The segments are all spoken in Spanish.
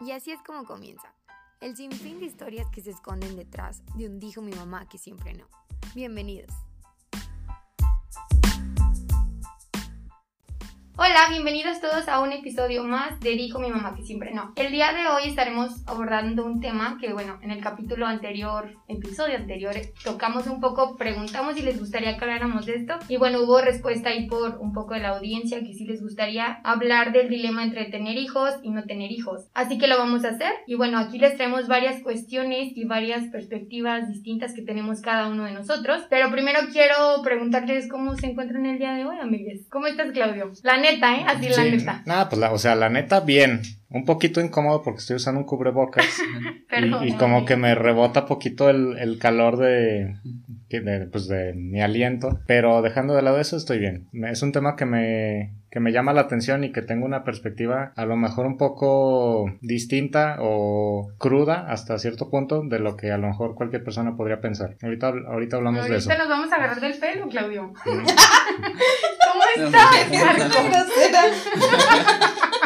Y así es como comienza. El sinfín de historias que se esconden detrás de un dijo mi mamá que siempre no. Bienvenidos. Hola, bienvenidos todos a un episodio más de Dijo mi mamá que siempre no. El día de hoy estaremos abordando un tema que, bueno, en el capítulo anterior, episodio anterior, tocamos un poco, preguntamos si les gustaría que habláramos de esto. Y bueno, hubo respuesta ahí por un poco de la audiencia que sí les gustaría hablar del dilema entre tener hijos y no tener hijos. Así que lo vamos a hacer. Y bueno, aquí les traemos varias cuestiones y varias perspectivas distintas que tenemos cada uno de nosotros. Pero primero quiero preguntarles cómo se encuentran el día de hoy, amigues. ¿Cómo estás, Claudio? La neta, ¿eh? Así la neta. Nada, pues la, o sea, la neta, bien. Un poquito incómodo porque estoy usando un cubrebocas. y, y, como que me rebota poquito el, el calor de, de, pues de mi aliento. Pero dejando de lado eso, estoy bien. Es un tema que me, que me llama la atención y que tengo una perspectiva a lo mejor un poco distinta o cruda hasta cierto punto de lo que a lo mejor cualquier persona podría pensar. Ahorita, ahorita hablamos ahorita de eso. Ahorita nos vamos a agarrar del pelo, Claudio. ¿Cómo estás?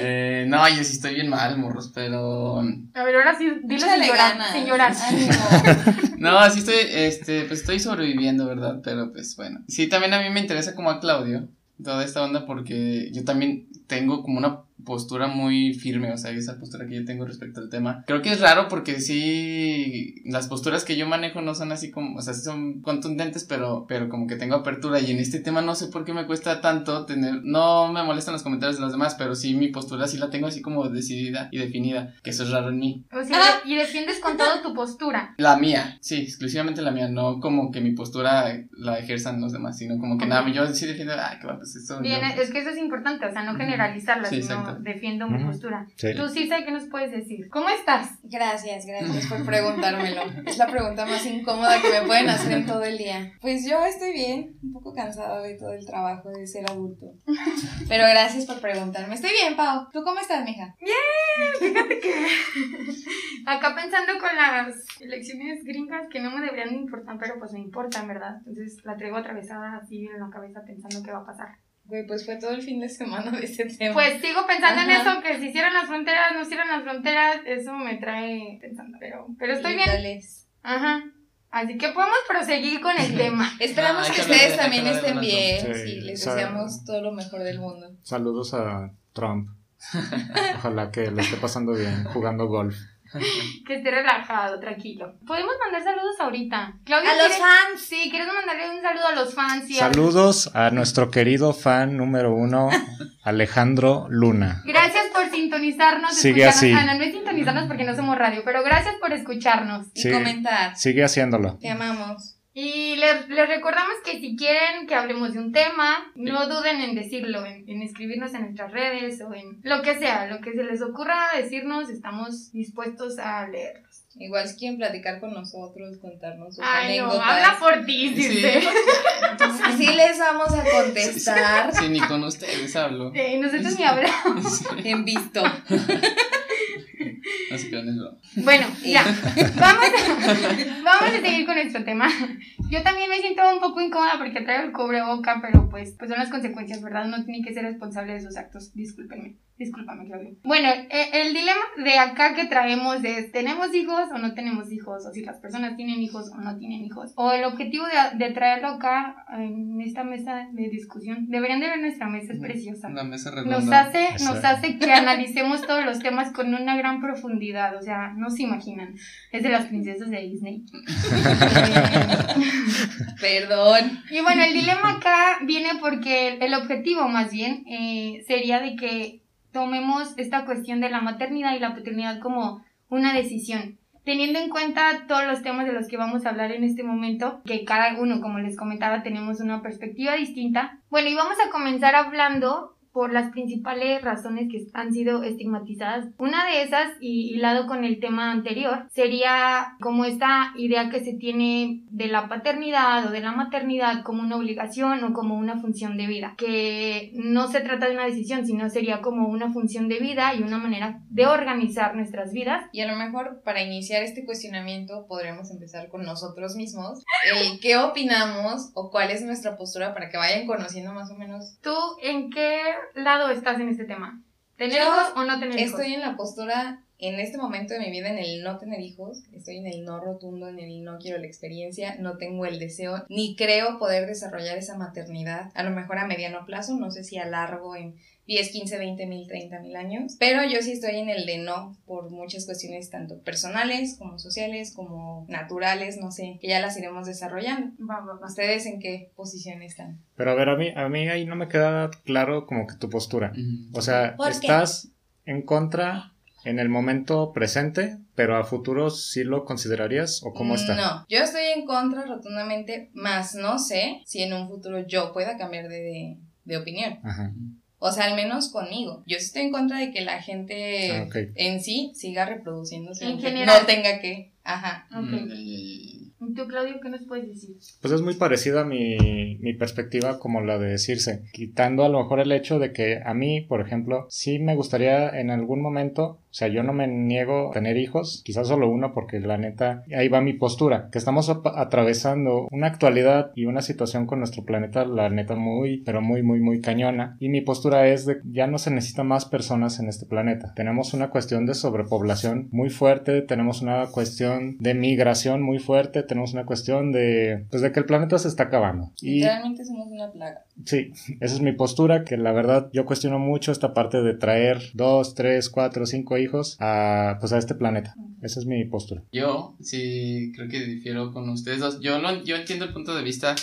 Eh, no, yo sí estoy bien mal, morros, pero. A ver, ahora sí, dilo sin llorar, sin llorar. no, así estoy, este, pues estoy sobreviviendo, ¿verdad? Pero pues bueno. Sí, también a mí me interesa como a Claudio toda esta onda porque yo también tengo como una postura muy firme, o sea, esa postura que yo tengo respecto al tema. Creo que es raro porque sí, las posturas que yo manejo no son así como, o sea, sí son contundentes, pero, pero como que tengo apertura y en este tema no sé por qué me cuesta tanto tener, no me molestan los comentarios de los demás, pero sí mi postura sí la tengo así como decidida y definida, que eso es raro en mí. O sea, y defiendes con todo tu postura. La mía, sí, exclusivamente la mía, no como que mi postura la ejerzan los demás, sino como que nada, yo sí defiendo, ah, que va, pues eso. Bien, es que eso es importante, o sea, no generalizarlo, sí, sino defiendo mi postura. Tú sí sé que nos puedes decir. ¿Cómo estás? Gracias, gracias por preguntármelo. es la pregunta más incómoda que me pueden hacer en todo el día. Pues yo estoy bien, un poco cansada de todo el trabajo de ser adulto. Pero gracias por preguntarme. Estoy bien, Pau. ¿Tú cómo estás, mija? Bien, fíjate que acá pensando con las elecciones gringas que no me deberían importar, pero pues me importan, ¿verdad? Entonces la traigo atravesada así en la cabeza pensando qué va a pasar. Güey, pues fue todo el fin de semana de ese tema. Pues sigo pensando en eso, que si hicieran las fronteras, no hicieran las fronteras, eso me trae pensando, pero, pero estoy bien. Ajá. Así que podemos proseguir con el tema. Esperamos que ustedes también estén bien. Sí, les deseamos todo lo mejor del mundo. Saludos a Trump. Ojalá que le esté pasando bien jugando golf. que esté relajado, tranquilo. Podemos mandar saludos ahorita. Claudia, a los fans. Sí, ¿quieres mandarle un saludo a los fans? saludos a... nuestro querido fan número uno, Alejandro Luna. Gracias por sintonizarnos. Sigue así. Ana, no es sintonizarnos porque no somos radio, pero gracias por escucharnos. Y comentar. Sigue haciéndolo. Te amamos. Y les, les, recordamos que si quieren que hablemos de un tema, no duden en decirlo, en, escribirnos en nuestras redes o en lo que sea, lo que se les ocurra decirnos, estamos dispuestos a leerlos. Igual si quieren platicar con nosotros, contarnos sus Ay, no, habla por ti, dice. Sí. les vamos a contestar. Sí, ni con ustedes hablo. Sí, nosotros ni hablamos. En visto. Así que no Bueno, ya. Vamos a, vamos a seguir con nuestro tema. Yo también me siento un poco incómoda porque traigo el cubreboca, pero pues, pues son las consecuencias, ¿verdad? Uno tiene que ser responsable de sus actos. Discúlpenme. Discúlpame, Claudio. Bueno, eh, el dilema de acá que traemos es, ¿tenemos hijos o no tenemos hijos? O si las personas tienen hijos o no tienen hijos. O el objetivo de, de traerlo acá en esta mesa de discusión. Deberían de ver nuestra mesa, es preciosa. Una mesa redonda. Nos hace, nos hace que analicemos todos los temas con una gran profundidad. O sea, no se imaginan. Es de las princesas de Disney. Perdón. Y bueno, el dilema acá viene porque el objetivo más bien eh, sería de que tomemos esta cuestión de la maternidad y la paternidad como una decisión, teniendo en cuenta todos los temas de los que vamos a hablar en este momento, que cada uno, como les comentaba, tenemos una perspectiva distinta. Bueno, y vamos a comenzar hablando por las principales razones que han sido estigmatizadas. Una de esas, y hilado con el tema anterior, sería como esta idea que se tiene de la paternidad o de la maternidad como una obligación o como una función de vida, que no se trata de una decisión, sino sería como una función de vida y una manera de organizar nuestras vidas. Y a lo mejor para iniciar este cuestionamiento podremos empezar con nosotros mismos. ¿Qué opinamos o cuál es nuestra postura para que vayan conociendo más o menos? ¿Tú en qué lado estás en este tema? ¿Tener hijos o no tener hijos? Estoy en la postura en este momento de mi vida en el no tener hijos, estoy en el no rotundo, en el no quiero la experiencia, no tengo el deseo, ni creo poder desarrollar esa maternidad, a lo mejor a mediano plazo, no sé si a largo en 10, 15, 20 mil, 30 mil años, pero yo sí estoy en el de no por muchas cuestiones tanto personales como sociales como naturales, no sé, que ya las iremos desarrollando. ¿Ustedes en qué posición están? Pero a ver, a mí, a mí ahí no me queda claro como que tu postura. O sea, estás en contra en el momento presente, pero a futuro sí lo considerarías o cómo está? No, yo estoy en contra rotundamente, más no sé si en un futuro yo pueda cambiar de, de, opinión. O sea, al menos conmigo. Yo estoy en contra de que la gente ah, en sí siga reproduciéndose. En general. No tenga que. Ajá. ¿Tú, Claudio, qué nos puedes decir? Pues es muy parecida mi, mi perspectiva como la de decirse, quitando a lo mejor el hecho de que a mí, por ejemplo, sí me gustaría en algún momento o sea, yo no me niego a tener hijos, quizás solo uno porque la neta, ahí va mi postura, que estamos atravesando una actualidad y una situación con nuestro planeta, la neta, muy, pero muy, muy, muy cañona. Y mi postura es de ya no se necesitan más personas en este planeta. Tenemos una cuestión de sobrepoblación muy fuerte, tenemos una cuestión de migración muy fuerte, tenemos una cuestión de, pues de que el planeta se está acabando. Y realmente somos una plaga. Sí, esa es mi postura, que la verdad yo cuestiono mucho esta parte de traer dos, tres, cuatro, cinco hijos a, pues a este planeta. Esa es mi postura. Yo sí creo que difiero con ustedes dos. Yo, no, yo entiendo el punto de vista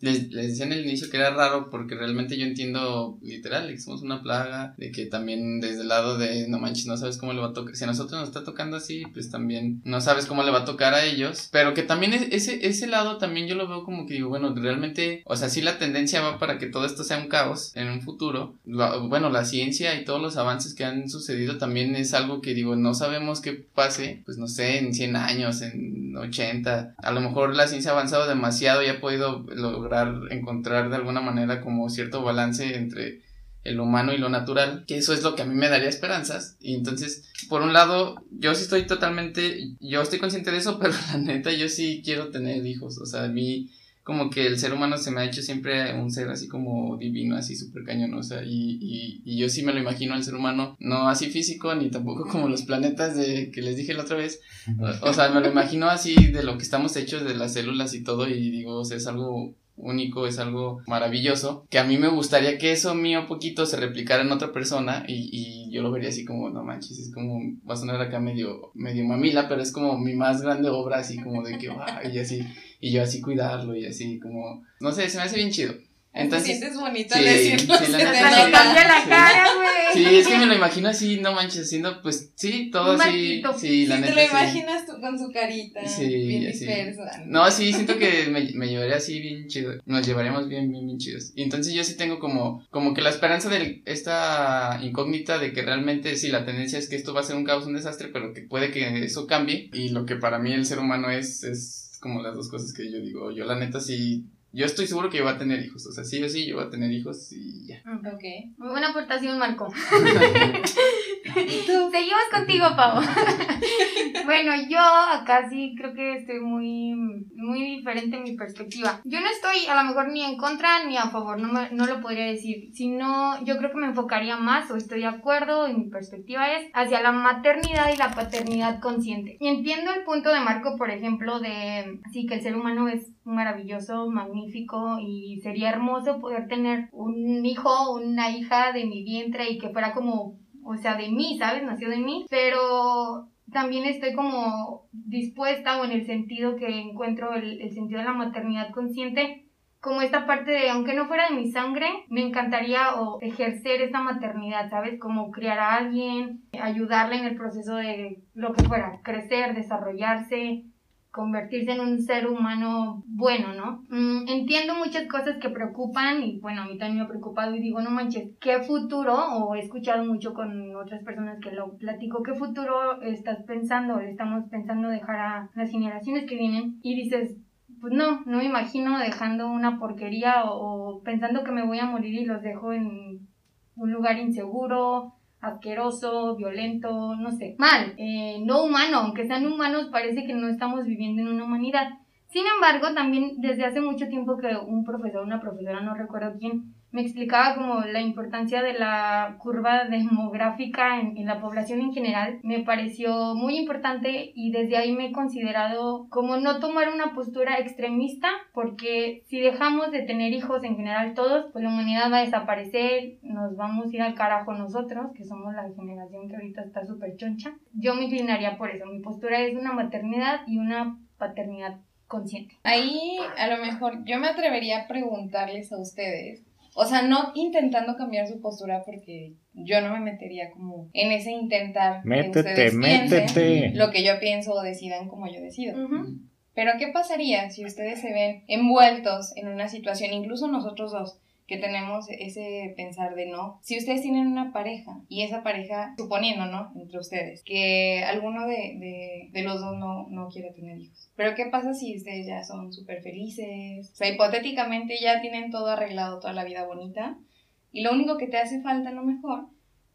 les, les, decía en el inicio que era raro porque realmente yo entiendo literal que somos una plaga, de que también desde el lado de no manches, no sabes cómo le va a tocar. Si a nosotros nos está tocando así, pues también no sabes cómo le va a tocar a ellos. Pero que también ese, ese lado también yo lo veo como que digo, bueno, realmente, o sea, sí la tendencia va para que todo esto sea un caos en un futuro. bueno, la ciencia y todos los avances que han sucedido también es algo que digo, no sabemos qué pase, pues no sé, en 100 años, en 80. A lo mejor la ciencia ha avanzado demasiado y ha podido lograr encontrar de alguna manera como cierto balance entre el humano y lo natural, que eso es lo que a mí me daría esperanzas. Y entonces, por un lado, yo sí estoy totalmente, yo estoy consciente de eso, pero la neta, yo sí quiero tener hijos. O sea, a mí como que el ser humano se me ha hecho siempre un ser así como divino, así súper cañón, o sea, y, y, y, yo sí me lo imagino al ser humano, no así físico, ni tampoco como los planetas de que les dije la otra vez, o, o sea, me lo imagino así de lo que estamos hechos, de las células y todo, y digo, o sea, es algo único, es algo maravilloso, que a mí me gustaría que eso mío poquito se replicara en otra persona y, y yo lo vería así como, no manches, es como, va a sonar acá medio, medio mamila, pero es como mi más grande obra, así como de que, y así, y yo así cuidarlo y así como, no sé, se me hace bien chido. Entonces, es bonita sí, decirlo. Sí, la la cara, güey. Sí, es que me lo imagino así, no manches, haciendo, pues, sí, todo así. Sí, la neta. Te lo imaginas tú con su carita. Sí, bien dispersa. No, sí, siento que me, me llevaría así bien chido. Nos llevaríamos bien, bien, bien chidos. Y entonces yo sí tengo como, como que la esperanza de esta incógnita de que realmente sí, la tendencia es que esto va a ser un caos, un desastre, pero que puede que eso cambie. Y lo que para mí el ser humano es, es como las dos cosas que yo digo. Yo la neta sí yo estoy seguro que yo voy a tener hijos. O sea, sí o sí, yo voy a tener hijos y ya. Ok. Muy buena aportación, Marco. Seguimos contigo, Pau. bueno, yo acá sí creo que estoy muy, muy diferente en mi perspectiva. Yo no estoy a lo mejor ni en contra ni a favor, no, me, no lo podría decir. Sino, yo creo que me enfocaría más, o estoy de acuerdo, y mi perspectiva es hacia la maternidad y la paternidad consciente. Y entiendo el punto de Marco, por ejemplo, de sí, que el ser humano es maravilloso, magnífico y sería hermoso poder tener un hijo, una hija de mi vientre y que fuera como, o sea, de mí, ¿sabes? Nació de mí, pero también estoy como dispuesta o en el sentido que encuentro el, el sentido de la maternidad consciente como esta parte de, aunque no fuera de mi sangre, me encantaría o ejercer esa maternidad, ¿sabes? Como criar a alguien, ayudarle en el proceso de lo que fuera, crecer, desarrollarse, convertirse en un ser humano bueno, ¿no? Mm, entiendo muchas cosas que preocupan y bueno, a mí también me ha preocupado y digo, no manches, ¿qué futuro? O he escuchado mucho con otras personas que lo platico, ¿qué futuro estás pensando? Estamos pensando dejar a las generaciones que vienen y dices, pues no, no me imagino dejando una porquería o pensando que me voy a morir y los dejo en un lugar inseguro, asqueroso, violento, no sé, mal, eh, no humano, aunque sean humanos, parece que no estamos viviendo en una humanidad. Sin embargo, también desde hace mucho tiempo que un profesor, una profesora, no recuerdo quién, me explicaba como la importancia de la curva demográfica en, en, la población en general, me pareció muy importante y desde ahí me he considerado como no tomar una postura extremista, porque si dejamos de tener hijos en general todos, pues la humanidad va a desaparecer, nos vamos a ir al carajo nosotros, que somos la generación que ahorita está súper choncha. Yo me inclinaría por eso, mi postura es una maternidad y una paternidad consciente. Ahí a lo mejor yo me atrevería a preguntarles a ustedes o sea, no intentando cambiar su postura porque yo no me metería como en ese intentar métete, que métete. lo que yo pienso o decidan como yo decido. Pero ¿qué pasaría si ustedes se ven envueltos en una situación, incluso nosotros dos, que tenemos ese pensar de no. Si ustedes tienen una pareja y esa pareja, suponiendo, ¿no? Entre ustedes, que alguno de, de, los dos no, no quiere tener hijos. Pero ¿qué pasa si ustedes ya son súper felices? O sea, hipotéticamente ya tienen todo arreglado, toda la vida bonita. Y lo único que te hace falta a lo mejor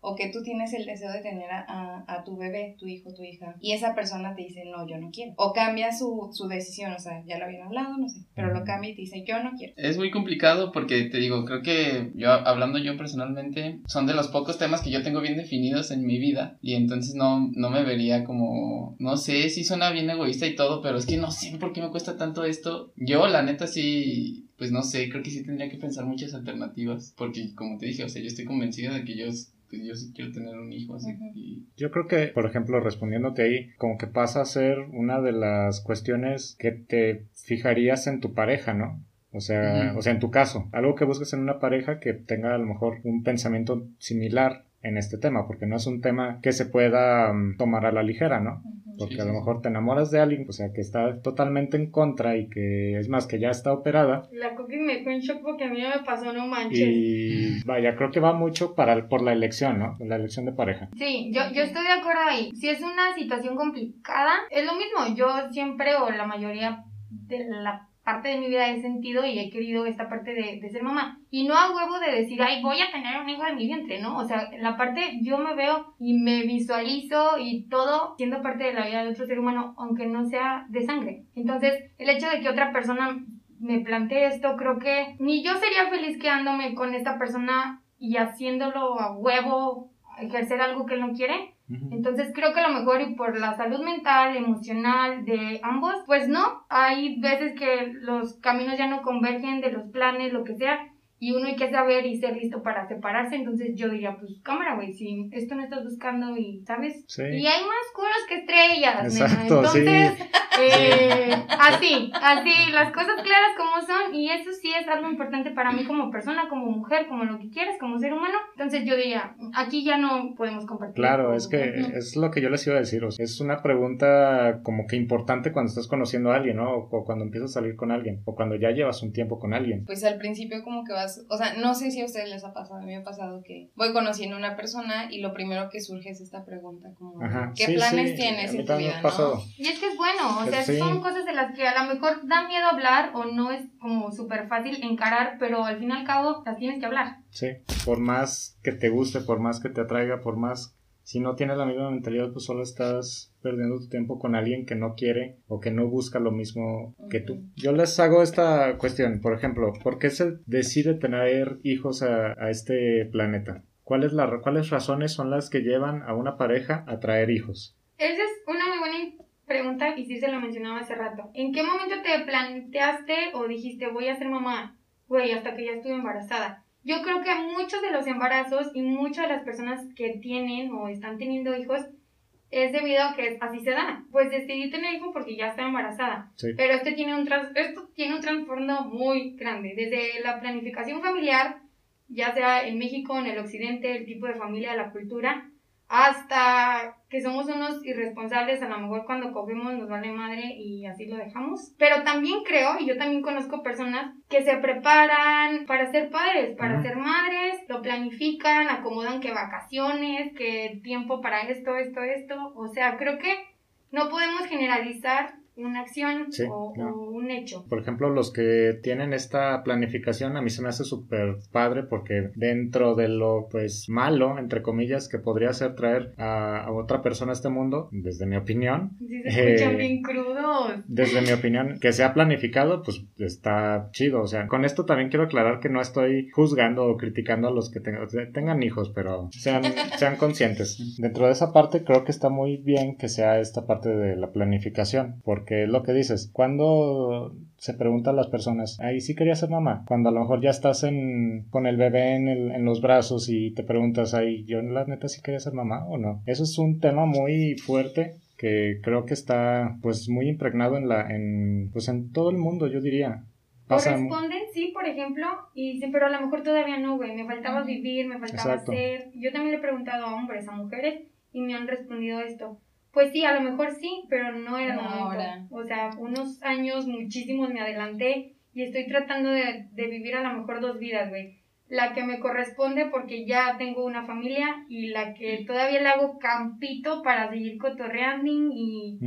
o que tú tienes el deseo de tener a, a, tu bebé, tu hijo, tu hija, y esa persona te dice, no, yo no quiero. O cambia su, su decisión, o sea, ya lo habían hablado, no sé, pero lo cambia y te dice, yo no quiero. Es muy complicado porque te digo, creo que yo, hablando yo personalmente, son de los pocos temas que yo tengo bien definidos en mi vida, y entonces no, no me vería como, no sé, si suena bien egoísta y todo, pero es que no sé por qué me cuesta tanto esto. Yo, la neta, sí pues no sé, creo que sí tendría que pensar muchas alternativas, porque como te dije, o sea, yo estoy convencida de que yo yo sí quiero tener un hijo. Así, Yo creo que, por ejemplo, respondiéndote ahí, como que pasa a ser una de las cuestiones que te fijarías en tu pareja, ¿no? O sea, o sea, en tu caso, algo que busques en una pareja que tenga a lo mejor un pensamiento similar en este tema, porque no es un tema que se pueda mm, tomar a la ligera, ¿no? Porque a lo mejor te enamoras de alguien, o sea, que está totalmente en contra y que es más que ya está operada. La cookie me dejó en shock porque a mí me pasó, no manches. Y vaya, creo que va mucho para, por la elección, ¿no? La elección de pareja. Sí, yo, yo estoy de acuerdo ahí. Si es una situación complicada, es lo mismo. Yo siempre o la mayoría de la parte de mi vida he sentido y he querido esta parte de, ser mamá. Y no a huevo de decir, ay, voy a tener un hijo de mi vientre, ¿no? O sea, la parte yo me veo y me visualizo y todo siendo parte de la vida de otro ser humano, aunque no sea de sangre. Entonces, el hecho de que otra persona me plantee esto, creo que ni yo sería feliz quedándome con esta persona y haciéndolo a huevo, ejercer algo que él no quiere, entonces creo que a lo mejor y por la salud mental, emocional de ambos, pues no, hay veces que los caminos ya no convergen de los planes, lo que sea, y uno hay que saber y ser listo para separarse, entonces yo diría, pues cámara, güey, si esto no estás buscando y, ¿sabes? Sí. Y hay más culos que estrellas, Exacto, Entonces, eh, así, así, las cosas claras como son, y eso sí es algo importante para mí como persona, como mujer, como lo que quieres, como ser humano. Entonces yo diría, aquí ya no podemos compartir. Claro, es que es lo que yo les iba a decir, o sea, es una pregunta como que importante cuando estás conociendo a alguien, ¿no? O cuando empiezas a salir con alguien, o cuando ya llevas un tiempo con alguien. Pues al principio como que vas, o sea, no sé si a ustedes les ha pasado, a mí me ha pasado que voy conociendo a una persona y lo primero que surge es esta pregunta como, ¿qué planes tienes en tu vida, no? Y es que es bueno, o sea, son cosas de las que a lo mejor da miedo hablar o no es como súper fácil encarar, pero al fin y al cabo las tienes que hablar. Sí, por más que te guste, por más que te atraiga, por más... Si no tienes la misma mentalidad, pues solo estás perdiendo tu tiempo con alguien que no quiere o que no busca lo mismo que tú. Yo les hago esta cuestión, por ejemplo, ¿por qué se decide tener hijos a, a este planeta? ¿Cuáles, la, ¿Cuáles razones son las que llevan a una pareja a traer hijos? Esa es una muy buena pregunta y sí se lo mencionaba hace rato. ¿En qué momento te planteaste o dijiste voy a ser mamá? Güey, hasta que ya estuve embarazada. Yo creo que muchos de los embarazos y muchas de las personas que tienen o están teniendo hijos es debido a que así se da. Pues decidí tener hijos porque ya estaba embarazada. Pero este tiene un esto tiene un trasfondo muy grande. Desde la planificación familiar, ya sea en México, en el occidente, el tipo de familia, la cultura, hasta que somos unos irresponsables, a lo mejor cuando cogemos nos vale madre y así lo dejamos. Pero también creo, y yo también conozco personas que se preparan para ser padres, para ser madres, lo planifican, acomodan que vacaciones, que tiempo para esto, esto, esto. O sea, creo que no podemos generalizar una acción o, un hecho. Por ejemplo, los que tienen esta planificación a mí se me hace súper padre porque dentro de lo pues malo, entre comillas, que podría ser traer a, otra persona a este mundo, desde mi opinión. se escuchan eh, bien crudos. Desde mi opinión, que sea planificado, pues está chido. O sea, con esto también quiero aclarar que no estoy juzgando o criticando a los que tengan, tengan hijos, pero sean, sean conscientes. Dentro de esa parte creo que está muy bien que sea esta parte de la planificación, porque es lo que dices, cuando se preguntan las personas, ahí sí quería ser mamá, cuando a lo mejor ya estás en, con el bebé en, el, en los brazos y te preguntas, ahí yo la neta sí quería ser mamá o no. Eso es un tema muy fuerte que creo que está pues muy impregnado en la en pues en todo el mundo yo diría Corresponden, sí, por ejemplo, y dicen, pero a lo mejor todavía no, güey, me faltaba vivir, me faltaba ser. Yo también le he preguntado a hombres, a mujeres, y me han respondido esto. Pues sí, a lo mejor sí, pero no era no, O sea, unos años, muchísimos me adelanté y estoy tratando de, de vivir a lo mejor dos vidas, güey. La que me corresponde porque ya tengo una familia y la que todavía le hago campito para seguir cotorreando y...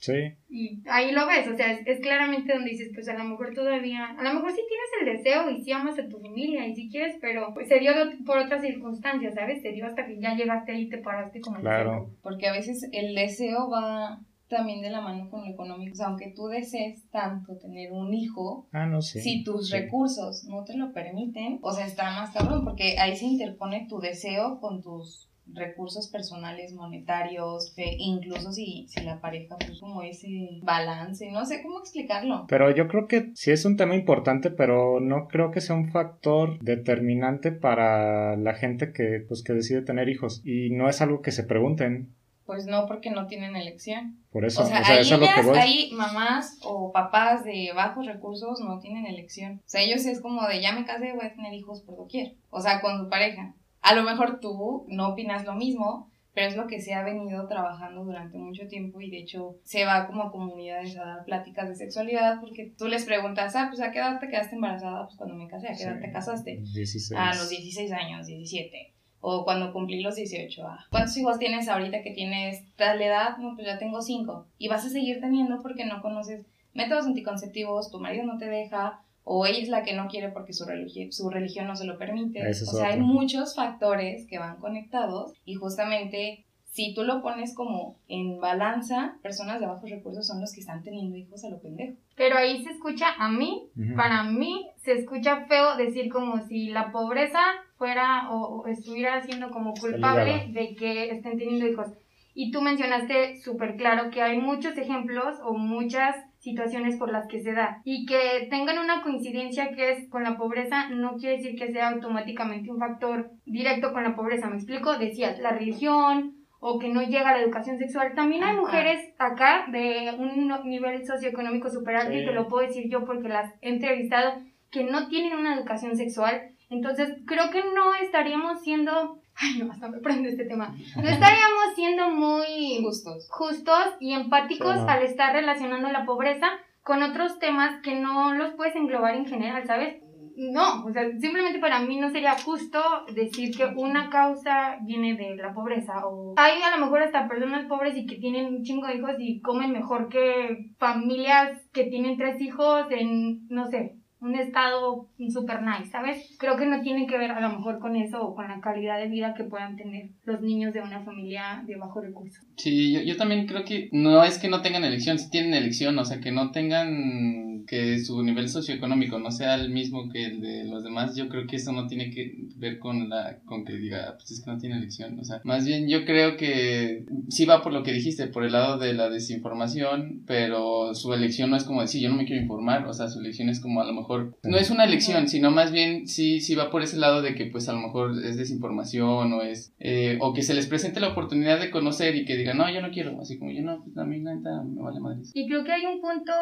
Sí. Y ahí lo ves, o sea, es, claramente donde dices, pues a lo mejor todavía, a lo mejor sí tienes el deseo y sí amas a tu familia y sí quieres, pero pues se dio por otras circunstancias, ¿sabes? Se dio hasta que ya llegaste ahí y te paraste como Claro. Porque a veces el deseo va también de la mano con lo económico. O sea, aunque tú desees tanto tener un hijo, ah, no, sé. si tus recursos no te lo permiten, o sea, está más cabrón, porque ahí se interpone tu deseo con tus recursos personales, monetarios, incluso si, si la pareja pues como ese balance, no sé cómo explicarlo. Pero yo creo que sí es un tema importante, pero no creo que sea un factor determinante para la gente que pues que decide tener hijos y no es algo que se pregunten. Pues no, porque no tienen elección. Por eso, o sea, hay, eso es lo que voy. hay mamás o papás de bajos recursos no tienen elección. O sea, ellos es como de ya me casé, voy a tener hijos por doquier. O sea, con su pareja. A lo mejor tú no opinas lo mismo, pero es lo que se ha venido trabajando durante mucho tiempo y de hecho se va como a comunidades a dar pláticas de sexualidad porque tú les preguntas, ah, pues a qué edad te quedaste embarazada, pues cuando me casé, a qué edad te casaste. 16. A los 16 años, 17. O cuando cumplí los 18. Ah, ¿Cuántos hijos tienes ahorita que tienes tal edad? No, pues ya tengo 5. Y vas a seguir teniendo porque no conoces métodos anticonceptivos, tu marido no te deja, o ella es la que no quiere porque su, religión, su religión no se lo permite. o sea, hay muchos factores que van conectados y justamente si tú lo pones como en balanza, personas de bajos recursos son los que están teniendo hijos a lo pendejo. Pero ahí se escucha a mí, para mí, se escucha feo decir como si la pobreza fuera o, estuviera siendo como culpable de que estén teniendo hijos. Y tú mencionaste súper claro que hay muchos ejemplos o muchas situaciones por las que se da. Y que tengan una coincidencia que es con la pobreza no quiere decir que sea automáticamente un factor directo con la pobreza, me explico, decías la religión o que no llega a la educación sexual. También hay mujeres acá de un nivel socioeconómico super alto y te lo puedo decir yo porque las he entrevistado que no tienen una educación sexual. Entonces creo que no estaríamos siendo Ay, no, hasta me prende este tema. No estaríamos siendo muy justos, justos y empáticos al estar relacionando la pobreza con otros temas que no los puedes englobar en general, ¿sabes? No, o sea, simplemente para mí no sería justo decir que una causa viene de la pobreza. O hay a lo mejor hasta personas pobres y que tienen un chingo de hijos y comen mejor que familias que tienen tres hijos en, no sé, un estado super nice, ¿sabes? Creo que no tiene que ver a lo mejor con eso o con la calidad de vida que puedan tener los niños de una familia de bajo recurso. Sí, yo, yo también creo que no es que no tengan elección, sí tienen elección, o sea, que no tengan que su nivel socioeconómico no sea el mismo que el de los demás, yo creo que eso no tiene que ver con la con que diga, pues es que no tiene elección, o sea, más bien yo creo que sí va por lo que dijiste, por el lado de la desinformación, pero su elección no es como decir, yo no me quiero informar, o sea, su elección es como a lo mejor no es una elección, sino más bien sí sí va por ese lado de que pues a lo mejor es desinformación o es eh, o que se les presente la oportunidad de conocer y que digan, "No, yo no quiero", así como yo no, pues a mí neta me vale madre. Y creo que hay un punto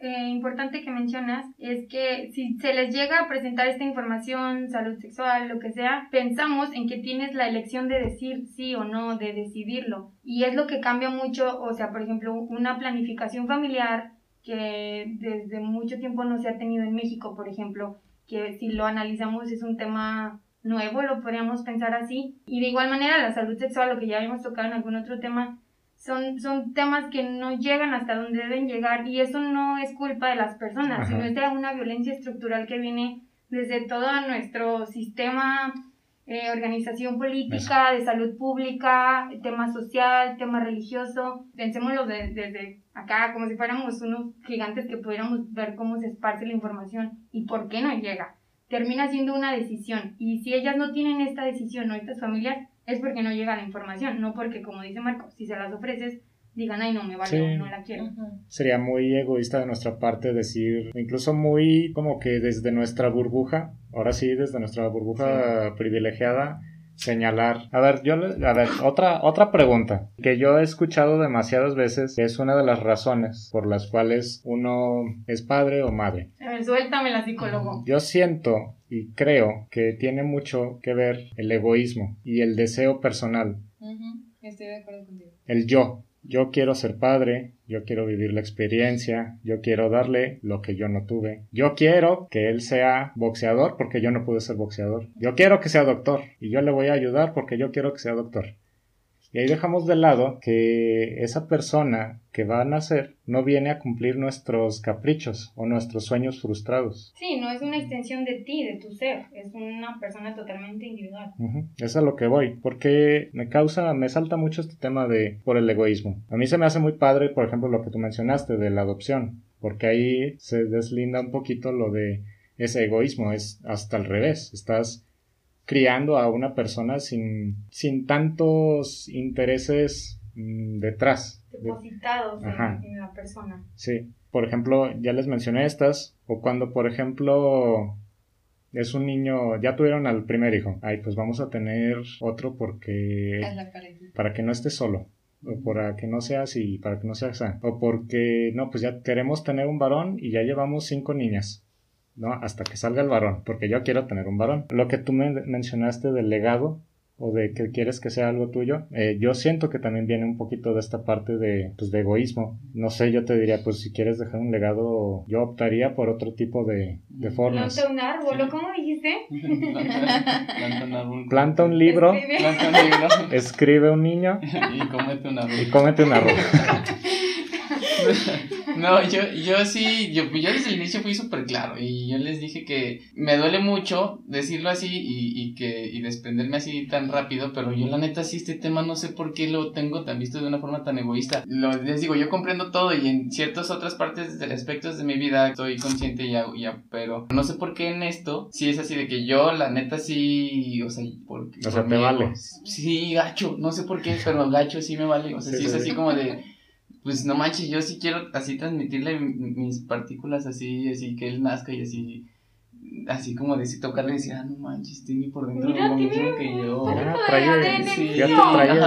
eh, importante que mencionas es que si se les llega a presentar esta información, salud sexual, lo que sea, pensamos en que tienes la elección de decir sí o no, de decidirlo. Y es lo que cambia mucho, o sea, por ejemplo, una planificación familiar que desde mucho tiempo no se ha tenido en México, por ejemplo, que si lo analizamos es un tema nuevo, lo podríamos pensar así. Y de igual manera, la salud sexual, lo que ya habíamos tocado en algún otro tema, son, son temas que no llegan hasta donde deben llegar y eso no es culpa de las personas, sino es de una violencia estructural que viene desde todo nuestro sistema, eh, organización política, de salud pública, tema social, tema religioso. Pensémoslo desde acá, como si fuéramos unos gigantes que pudiéramos ver cómo se esparce la información y por qué no llega. Termina siendo una decisión y si ellas no tienen esta decisión o estas familias, es porque no llega la información, no porque, como dice Marco, si se las ofreces, digan, ay, no me vale, no la quiero. Sería muy egoísta de nuestra parte decir, incluso muy como que desde nuestra burbuja, ahora sí, desde nuestra burbuja privilegiada, señalar. A ver, yo, a ver, otra, otra pregunta que yo he escuchado demasiadas veces, es una de las razones por las cuales uno es padre o madre. A ver, suéltame la psicólogo. Yo siento y creo que tiene mucho que ver el egoísmo y el deseo personal. Estoy de acuerdo contigo. El yo. Yo quiero ser padre, yo quiero vivir la experiencia, yo quiero darle lo que yo no tuve. Yo quiero que él sea boxeador porque yo no pude ser boxeador. Yo quiero que sea doctor y yo le voy a ayudar porque yo quiero que sea doctor. Y ahí dejamos de lado que esa persona que va a nacer no viene a cumplir nuestros caprichos o nuestros sueños frustrados. Sí, no es una extensión de ti, de tu ser, es una persona totalmente individual. Es a lo que voy, porque me causa, me salta mucho este tema de por el egoísmo. A mí se me hace muy padre, por ejemplo, lo que tú mencionaste de la adopción, porque ahí se deslinda un poquito lo de ese egoísmo, es hasta al revés, estás criando a una persona sin, sin tantos intereses mm, detrás. Depositados en, la persona. Sí. Por ejemplo, ya les mencioné estas, o cuando, por ejemplo, es un niño, ya tuvieron al primer hijo, ay, pues vamos a tener otro porque... Para que no esté solo o para que no sea así, para que no sea así, o porque no, pues ya queremos tener un varón y ya llevamos cinco niñas. ¿No? Hasta que salga el varón, porque yo quiero tener un varón. Lo que tú me mencionaste del legado o de que quieres que sea algo tuyo, eh, yo siento que también viene un poquito de esta parte de, pues, de egoísmo. No sé, yo te diría, pues si quieres dejar un legado, yo optaría por otro tipo de, de formas. Planta un árbol, ¿cómo dijiste? Planta un árbol. Planta un libro. Escribe un niño. Y cómete un árbol. Y cómete un árbol. No, yo, yo sí, yo, yo desde el inicio fui súper claro y yo les dije que me duele mucho decirlo así y, y, que y desprenderme así tan rápido, pero yo la neta sí este tema no sé por qué lo tengo tan visto de una forma tan egoísta. Lo, les digo, yo comprendo todo y en ciertas otras partes de aspectos de mi vida estoy consciente ya, ya, pero no sé por qué en esto sí es así de que yo la neta sí, o sea, porque... O sea, te vale. Sí, gacho, no sé por qué, pero gacho sí me vale, o sea, sí, es así como de pues no manches, yo sí quiero así transmitirle mis partículas así, así que él nazca y así así como decir, tocarle y decir, ah, no manches, tiene por dentro lo mismo que yo. Ah, trae, sí, ya te trae.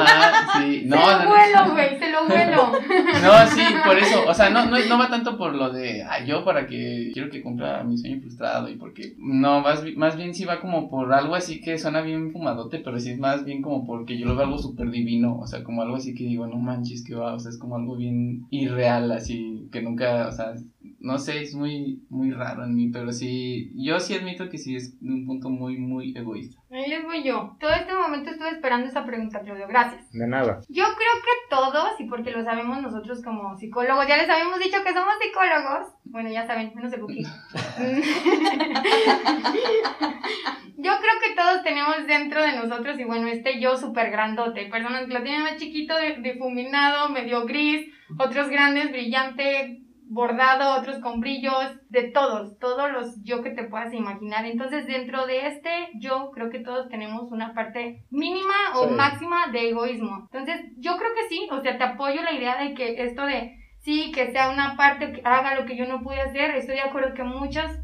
sí. No, se lo vuelo, güey, se lo vuelo. No, sí, por eso, o sea, no, no, no va tanto por lo de, ah, yo para que quiero que cumpla mi sueño frustrado y porque, no, más, más bien sí va como por algo así que suena bien fumadote, pero sí es más bien como porque yo lo veo algo súper divino, o sea, como algo así que digo, no manches, que va, o sea, es como algo bien irreal, así, que nunca, o sea, no sé, es muy, muy raro en mí, pero sí, yo sí admito que sí es un punto muy, muy egoísta. Ahí les voy yo. Todo este momento estuve esperando esa pregunta, Claudio. Gracias. De nada. Yo creo que todos, y porque lo sabemos nosotros como psicólogos, ya les habíamos dicho que somos psicólogos. Bueno, ya saben, menos el buquito. yo creo que todos tenemos dentro de nosotros, y bueno, este yo súper grandote. Personas que lo tienen más chiquito, difuminado, medio gris, otros grandes, brillante, bordado, otros con brillos, de todos, todos los yo que te puedas imaginar. Entonces, dentro de este yo creo que todos tenemos una parte mínima o máxima de egoísmo. Entonces, yo creo que sí, o sea, te apoyo la idea de que esto de sí, que sea una parte que haga lo que yo no pude hacer, estoy de acuerdo que muchas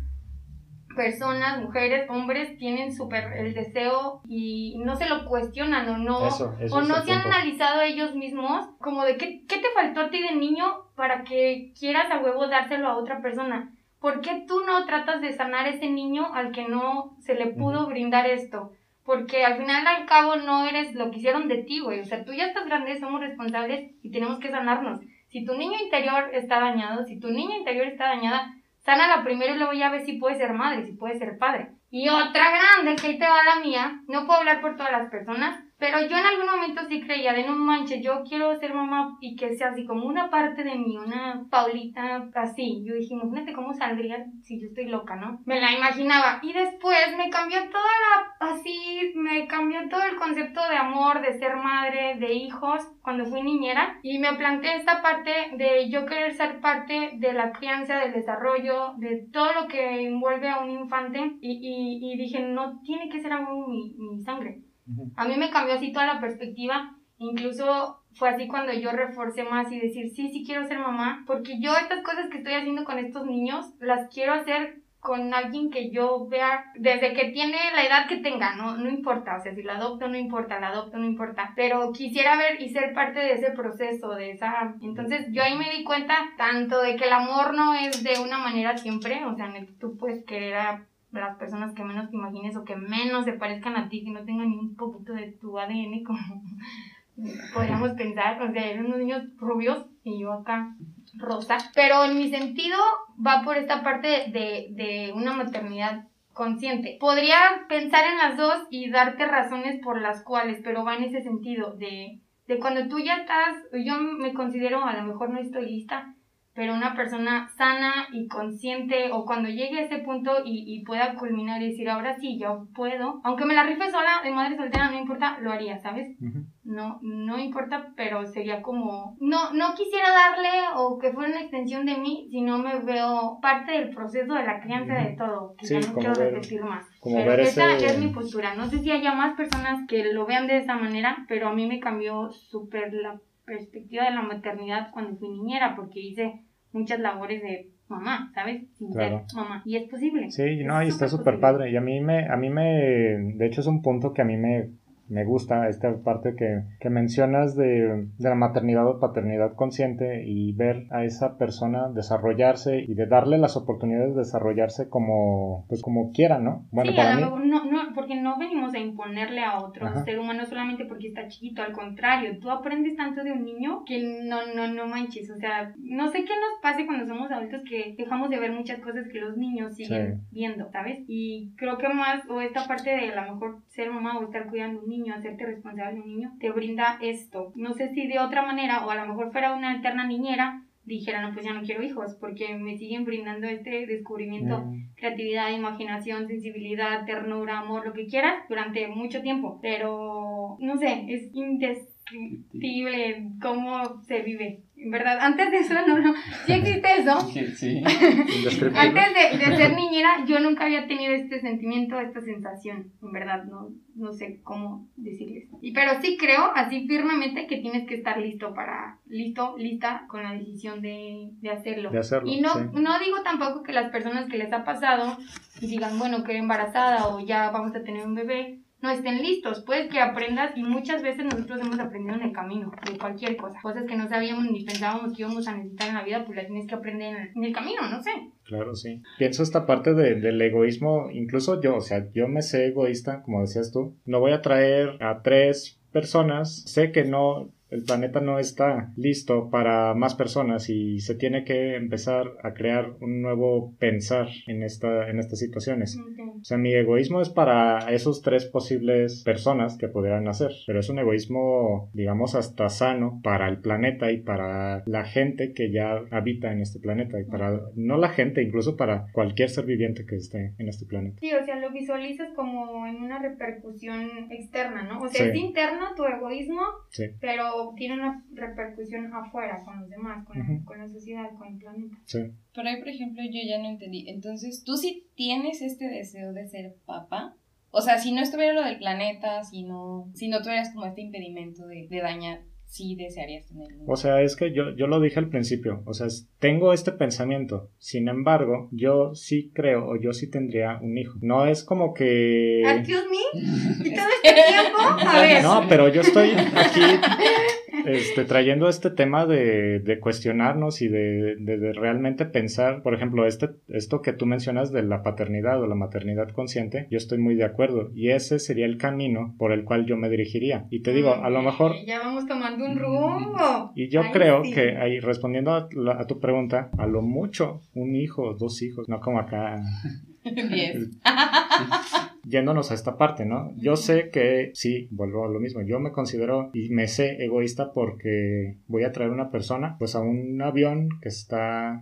personas, mujeres, hombres tienen súper el deseo y no se lo cuestionan o no, o no se han analizado ellos mismos como de qué, qué te faltó a ti de niño para que quieras a huevo dárselo a otra persona. ¿Por qué tú no tratas de sanar ese niño al que no se le pudo brindar esto? Porque al final al cabo no eres lo que hicieron de ti, güey. O sea, tú ya estás grande, somos responsables y tenemos que sanarnos. Si tu niño interior está dañado, si tu niña interior está dañada, Sana la primero y luego ya ves si puede ser madre, si puede ser padre. Y otra grande, que ahí te va la mía, no puedo hablar por todas las personas, pero yo en algún momento sí creía de no manches, yo quiero ser mamá y que sea así como una parte de mí, una Paulita así. Yo dije, imagínate cómo saldría si yo estoy loca, ¿no? Me la imaginaba. Y después me cambió toda la, así, me cambió todo el concepto de amor, de ser madre, de hijos, cuando fui niñera. Y me planteé esta parte de yo querer ser parte de la crianza, del desarrollo, de todo lo que envuelve a un infante. Y, y, y dije, no tiene que ser aún mi, mi sangre a mí me cambió así toda la perspectiva. Incluso fue así cuando yo reforcé más y decir, sí, sí quiero ser mamá, porque yo estas cosas que estoy haciendo con estos niños las quiero hacer con alguien que yo vea desde que tiene la edad que tenga, no, no importa, o sea, si la adopto no importa, la adopto no importa, pero quisiera ver y ser parte de ese proceso, de esa... Entonces yo ahí me di cuenta tanto de que el amor no es de una manera siempre, o sea, tú puedes querer las personas que menos te imagines o que menos se parezcan a ti, que no tengan ni un poquito de tu ADN, como podríamos pensar, o sea, eran unos niños rubios y yo acá rosa, pero en mi sentido va por esta parte de, de una maternidad consciente. Podría pensar en las dos y darte razones por las cuales, pero va en ese sentido de, de cuando tú ya estás, yo me considero a lo mejor no estoy lista, pero una persona sana y consciente o cuando llegue a ese punto y, y, pueda culminar y decir, ahora sí, yo puedo, aunque me la rife sola de madre soltera, no importa, lo haría, ¿sabes? No, no importa, pero sería como, no, no quisiera darle o que fuera una extensión de mí, sino me veo parte del proceso de la crianza de todo, que ya no quiero repetir más. pero esa es mi postura, no sé si haya más personas que lo vean de esa manera, pero a mí me cambió súper la perspectiva de la maternidad cuando fui niñera, porque hice muchas labores de mamá, ¿sabes? Sin ser mamá. Y es posible. Sí, no, y está súper padre. Y a mí me, a mí me, de hecho es un punto que a mí me me gusta esta parte que, que mencionas de, de, la maternidad o paternidad consciente y ver a esa persona desarrollarse y de darle las oportunidades de desarrollarse como, pues como quiera, ¿no? Bueno, para mí... no, no, porque no venimos a imponerle a otro ser humano solamente porque está chiquito, al contrario, tú aprendes tanto de un niño que no, no, no manches, o sea, no sé qué nos pase cuando somos adultos que dejamos de ver muchas cosas que los niños siguen viendo, ¿sabes? Y creo que más, o esta parte de a lo mejor ser mamá o estar cuidando un niño, hacerte responsable de un niño, te brinda esto. No sé si de otra manera, o a lo mejor fuera una eterna niñera, dijera, no, pues ya no quiero hijos, porque me siguen brindando este descubrimiento, mm. creatividad, imaginación, sensibilidad, ternura, amor, lo que quieras, durante mucho tiempo. Pero, no sé, es indescriptible cómo se vive ¿verdad? Antes de eso, no, no, sí existe eso. Sí. Antes de, de, ser niñera, yo nunca había tenido este sentimiento, esta sensación, en verdad, no, no sé cómo decirles. Y, pero sí creo, así firmemente, que tienes que estar listo para, listo, lista con la decisión de, de hacerlo. De hacerlo. Y no, no digo tampoco que las personas que les ha pasado digan, bueno, que embarazada o ya vamos a tener un bebé, no estén listos. Puedes que aprendas y muchas veces nosotros hemos aprendido en el camino, de cualquier cosa. Cosas que no sabíamos ni pensábamos que íbamos a necesitar en la vida, pues las tienes que aprender en el, camino, no sé. Claro, sí. Pienso esta parte de, del egoísmo, incluso yo, o sea, yo me sé egoísta, como decías tú. No voy a traer a tres personas, sé que no el planeta no está listo para más personas y se tiene que empezar a crear un nuevo pensar en, esta, en estas situaciones. O sea, mi egoísmo es para esos tres posibles personas que pudieran nacer, pero es un egoísmo, digamos, hasta sano para el planeta y para la gente que ya habita en este planeta y para, no la gente, incluso para cualquier ser viviente que esté en este planeta. Sí, o sea, lo visualizas como en una repercusión externa, ¿no? O sea, es interno tu egoísmo, pero tiene una repercusión afuera con los demás, con, la, sociedad, con el planeta. Sí. Pero ahí, por ejemplo, yo ya no entendí. Entonces, ¿tú sí tienes este deseo de ser papá? O sea, si no estuviera lo del planeta, si no, si no tuvieras como este impedimento de, de dañar, sí desearías tener O sea, es que yo, yo lo dije al principio, o sea, tengo este pensamiento, sin embargo, yo sí creo o yo sí tendría un hijo. No es como que... Excuse me, ¿y todo este tiempo? A ver. No, pero yo estoy aquí este, trayendo este tema de, de cuestionarnos y de, de, realmente pensar, por ejemplo, este, esto que tú mencionas de la paternidad o la maternidad consciente, yo estoy muy de acuerdo y ese sería el camino por el cual yo me dirigiría. Y te digo, a lo mejor... Ya vamos tomando un rumbo. Y yo creo que ahí, respondiendo a, a, tu pregunta, a lo mucho un hijo, dos hijos, no como acá Yéndonos a esta parte, ¿no? Yo sé que, sí, vuelvo a lo mismo, yo me considero y me sé egoísta porque voy a traer una persona, pues a un avión que está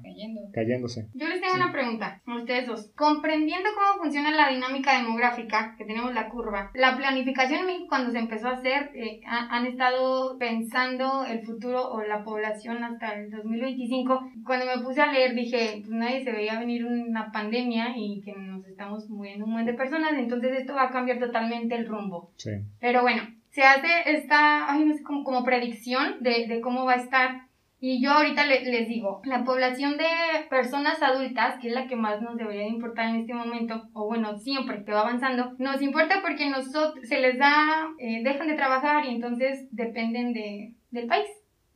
cayéndose. Yo les tengo una pregunta a ustedes dos. Comprendiendo cómo funciona la dinámica demográfica, que tenemos la curva, la planificación en México cuando se empezó a hacer, eh, han estado pensando el futuro o la población hasta el 2025. Cuando me puse a leer dije, pues nadie se veía venir una pandemia y que nos estamos muriendo un montón de personas, entonces esto va a cambiar totalmente el rumbo. Sí. Pero bueno, se hace esta, ay, no sé, como, como predicción de, de, cómo va a estar. Y yo ahorita les digo, la población de personas adultas, que es la que más nos debería importar en este momento, o bueno, siempre que va avanzando, nos importa porque nosotros se les da, eh, dejan de trabajar y entonces dependen de, del país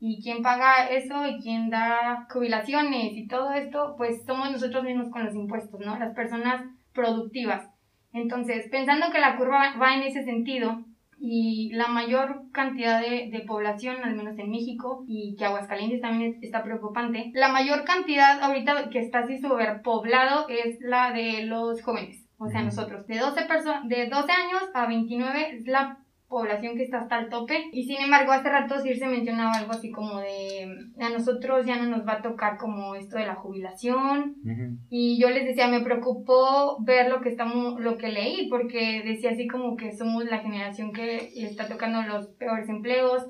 y quién paga eso y quién da jubilaciones y todo esto, pues somos nosotros mismos con los impuestos, ¿no? Las personas productivas. Entonces, pensando que la curva va en ese sentido y la mayor cantidad de, población, al menos en México, y que Aguascalientes también está preocupante, la mayor cantidad ahorita que está así poblado es la de los jóvenes. O sea, nosotros, de 12, de 12 años a 29 es la población que está hasta el tope. Y sin embargo, hace rato sí se mencionaba algo así como de a nosotros ya no nos va a tocar como esto de la jubilación. Y yo les decía, me preocupó ver lo que estamos, lo que leí, porque decía así como que somos la generación que le está tocando los peores empleos,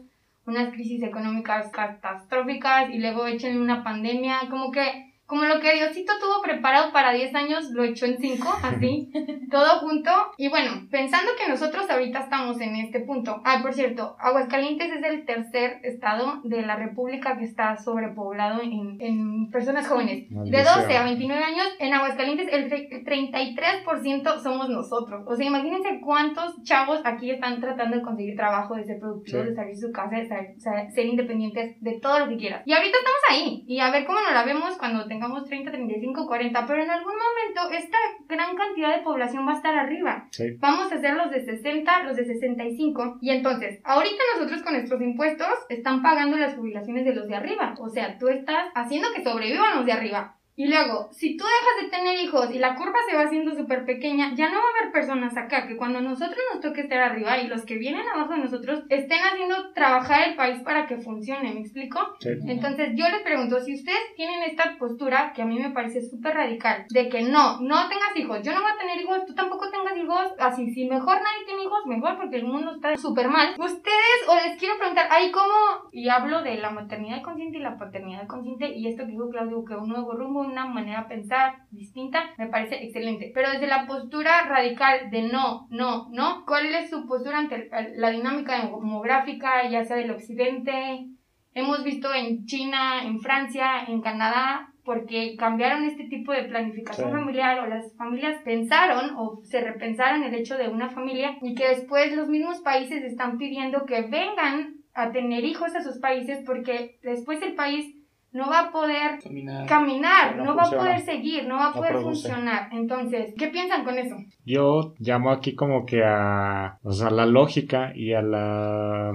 unas crisis económicas catastróficas y luego echen una pandemia, como que como lo que Diosito tuvo preparado para 10 años, lo echó en 5, así, todo junto. Y bueno, pensando que nosotros ahorita estamos en este punto. Ah, por cierto, Aguascalientes es el tercer estado de la República que está sobrepoblado en, en personas jóvenes. De 12 a 29 años, en Aguascalientes el, 33% somos nosotros. O sea, imagínense cuántos chavos aquí están tratando de conseguir trabajo, de ser productivos, de salir de su casa, de ser, ser independientes, de todo lo que quieran. Y ahorita estamos ahí. Y a ver cómo nos la vemos cuando tengamos 30, 35, 40, pero en algún momento esta gran cantidad de población va a estar arriba. Vamos a ser los de 60, los de 65, y entonces, ahorita nosotros con nuestros impuestos están pagando las jubilaciones de los de arriba, o sea, tú estás haciendo que sobrevivan los de arriba. Y luego, si tú dejas de tener hijos y la curva se va haciendo súper pequeña, ya no va a haber personas acá que cuando nosotros nos toque estar arriba y los que vienen abajo de nosotros estén haciendo trabajar el país para que funcione, ¿me explico? Entonces yo les pregunto, si ustedes tienen esta postura que a mí me parece súper radical, de que no, no tengas hijos, yo no voy a tener hijos, tú tampoco tengas hijos, así, si mejor nadie tiene hijos, mejor porque el mundo está súper mal. Ustedes, o les quiero preguntar, ahí cómo, y hablo de la maternidad consciente y la paternidad consciente, y esto que dijo Claudio, que un nuevo rumbo una manera de pensar distinta, me parece excelente. Pero desde la postura radical de no, no, no, ¿cuál es su postura ante la dinámica demográfica, ya sea del occidente? Hemos visto en China, en Francia, en Canadá, porque cambiaron este tipo de planificación familiar o las familias pensaron o se repensaron el hecho de una familia y que después los mismos países están pidiendo que vengan a tener hijos a sus países porque después el país no va a poder caminar, no, va a poder seguir, no va a poder funcionar. Entonces, ¿qué piensan con eso? Yo llamo aquí como que a, o sea, la lógica y a la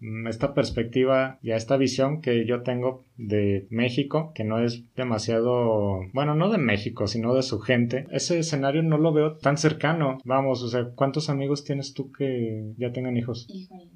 Mm, esta perspectiva y a esta visión que yo tengo de México, que no es demasiado, bueno, no de México, sino de su gente, ese escenario no lo veo tan cercano. Vamos, o sea, ¿cuántos amigos tienes tú que ya tengan hijos?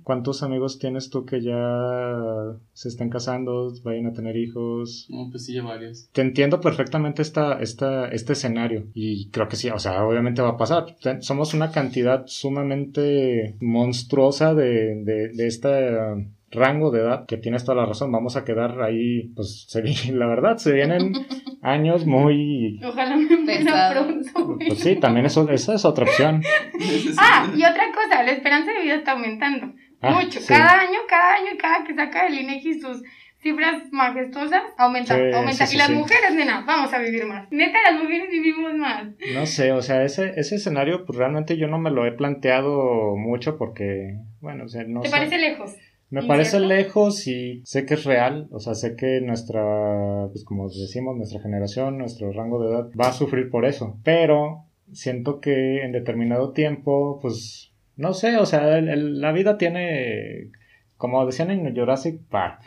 ¿Cuántos amigos tienes tú que ya se estén casando, vayan a tener hijos? No, pues sí, ya varios. Te entiendo perfectamente esta, esta, este escenario y creo que sí, o sea, obviamente va a pasar. Somos una cantidad sumamente monstruosa de, de, de esta rango de edad, que tienes toda la razón, vamos a quedar ahí, pues se viene, la verdad, se vienen años muy... Ojalá me pronto. Pues sí, también eso, esa es otra opción. ah, y otra cosa, la esperanza de vida está aumentando. Ah, mucho, cada año, cada año, cada que saca el INEGI sus cifras majestuosas, aumenta, aumenta. y las mujeres, nena, vamos a vivir más. Neta, las mujeres vivimos más. No sé, o sea, ese, ese escenario, pues realmente yo no me lo he planteado mucho porque, bueno, o sea, no ¿Te parece lejos? Me parece lejos y sé que es real, o sea, sé que nuestra, pues como decimos, nuestra generación, nuestro rango de edad va a sufrir por eso, pero siento que en determinado tiempo, pues, no sé, o sea, la vida tiene, como decían en Jurassic Park,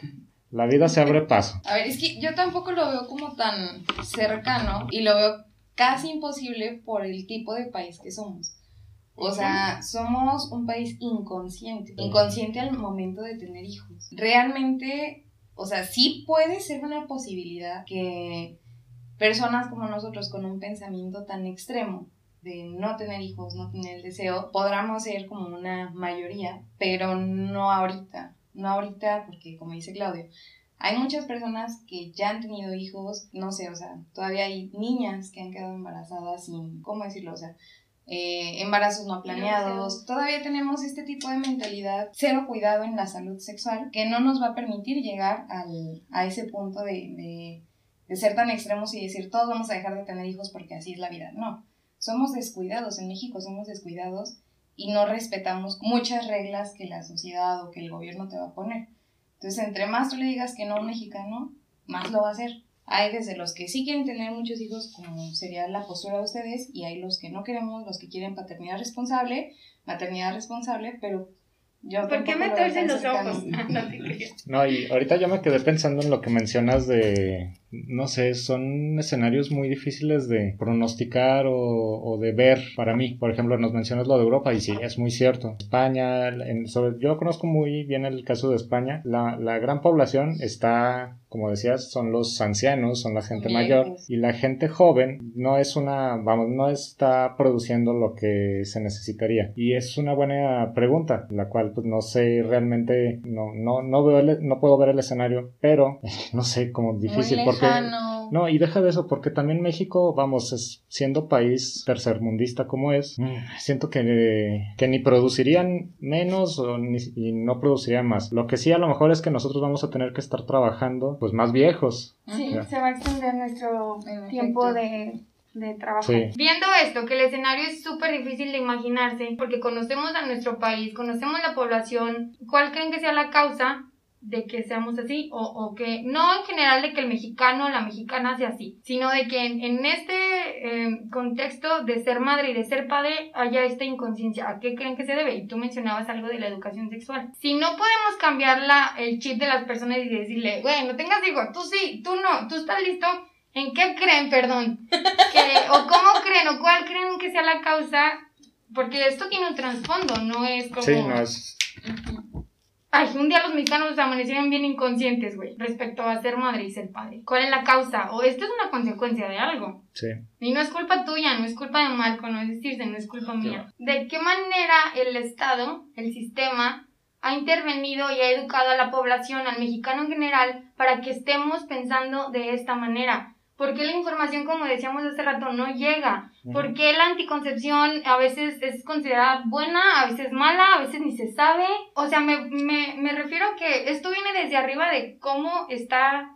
la vida se abre paso. A ver, es que yo tampoco lo veo como tan cercano y lo veo casi imposible por el tipo de país que somos. O sea, somos un país inconsciente, inconsciente al momento de tener hijos. Realmente, o sea, sí puede ser una posibilidad que personas como nosotros con un pensamiento tan extremo de no tener hijos, no tener el deseo, podamos ser como una mayoría, pero no ahorita, no ahorita porque como dice Claudio, hay muchas personas que ya han tenido hijos, no sé, o sea, todavía hay niñas que han quedado embarazadas sin, ¿cómo decirlo? O sea, eh, embarazos no planeados. Todavía tenemos este tipo de mentalidad, cero cuidado en la salud sexual, que no nos va a permitir llegar al, a ese punto de, de, ser tan extremos y decir todos vamos a dejar de tener hijos porque así es la vida. No, somos descuidados, en México somos descuidados y no respetamos muchas reglas que la sociedad o que el gobierno te va a poner. Entonces, entre más tú le digas que no a un mexicano, más lo va a hacer. Hay desde los que sí quieren tener muchos hijos, como sería la postura de ustedes, y hay los que no queremos, los que quieren paternidad responsable, maternidad responsable, pero yo ¿Por qué me en los ojos? no, y ahorita yo me quedé pensando en lo que mencionas de no sé, son escenarios muy difíciles de pronosticar o, de ver para mí. Por ejemplo, nos mencionas lo de Europa y sí, es muy cierto. España, sobre, yo conozco muy bien el caso de España. La, la gran población está, como decías, son los ancianos, son la gente mayor. Y la gente joven no es una, vamos, no está produciendo lo que se necesitaría. Y es una buena pregunta, la cual pues no sé realmente, no, no, no veo, no puedo ver el escenario, pero no sé, como difícil no, y deja de eso, porque también México, vamos, siendo país tercermundista como es, mm. siento que, que ni producirían menos o ni, y no producirían más. Lo que sí a lo mejor es que nosotros vamos a tener que estar trabajando pues más viejos. Sí, se va a extender nuestro tiempo de de trabajo. Viendo esto, que el escenario es súper difícil de imaginarse, porque conocemos a nuestro país, conocemos la población, ¿cuál creen que sea la causa? De que seamos así o, o, que no en general de que el mexicano o la mexicana sea así, sino de que en, este em, contexto de ser madre y de ser padre haya esta inconsciencia. ¿A qué creen que se debe? Y tú mencionabas algo de la educación sexual. Si no podemos cambiar la, el chip de las personas y decirle, güey, no tengas hijos, tú sí, tú no, tú estás listo. ¿En qué creen, perdón? Que, ¿O cómo creen? ¿O cuál creen que sea la causa? Porque esto tiene un trasfondo, no es como... Sí, no es... Ay, un día los mexicanos amanecieron bien inconscientes, güey, respecto a ser madre y ser padre. ¿Cuál es la causa? O esto es una consecuencia de algo. Sí. Y no es culpa tuya, no es culpa de Marco, no es decirse, no es culpa mía. ¿De qué manera el Estado, el sistema, ha intervenido y ha educado a la población, al mexicano en general, para que estemos pensando de esta manera? ¿Por qué la información, como decíamos hace rato, no llega? ¿Por qué la anticoncepción a veces es considerada buena, a veces mala, a veces ni se sabe? O sea, me, me, me refiero a que esto viene desde arriba de cómo está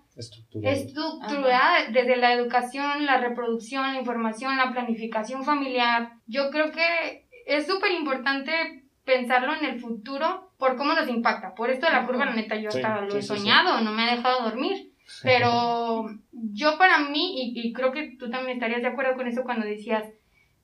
estructurada, desde la educación, la reproducción, la información, la planificación familiar. Yo creo que es súper importante pensarlo en el futuro por cómo nos impacta. Por esto de la curva, la neta, yo hasta lo he soñado, no me ha dejado dormir. Pero yo para mí, y, creo que tú también estarías de acuerdo con eso cuando decías,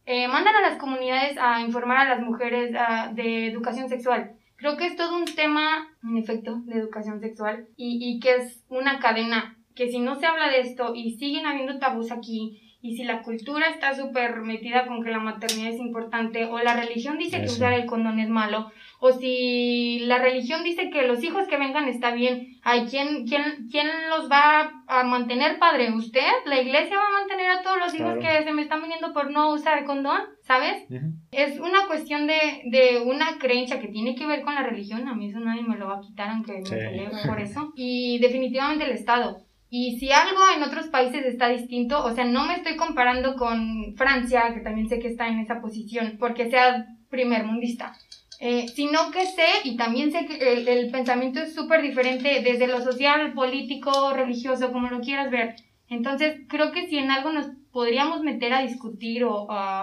eh, mandan a las comunidades a informar a las mujeres de educación sexual. Creo que es todo un tema, en efecto, de educación sexual y, y que es una cadena, que si no se habla de esto y siguen habiendo tabús aquí, y si la cultura está súper metida con que la maternidad es importante, o la religión dice que usar el condón es malo, o si la religión dice que los hijos que vengan está bien, ay, ¿quién, quién, quién los va a mantener padre? ¿Usted? ¿La iglesia va a mantener a todos los hijos que se me están viniendo por no usar condón? ¿Sabes? Es una cuestión de, de, una creencia que tiene que ver con la religión, a mí eso nadie me lo va a quitar aunque me pelee por eso, y definitivamente el Estado. Y si algo en otros países está distinto, o sea, no me estoy comparando con Francia, que también sé que está en esa posición, porque sea primer mundista, eh, sino que sé, y también sé que el, pensamiento es súper diferente desde lo social, político, religioso, como lo quieras ver. Entonces, creo que si en algo nos podríamos meter a discutir o a,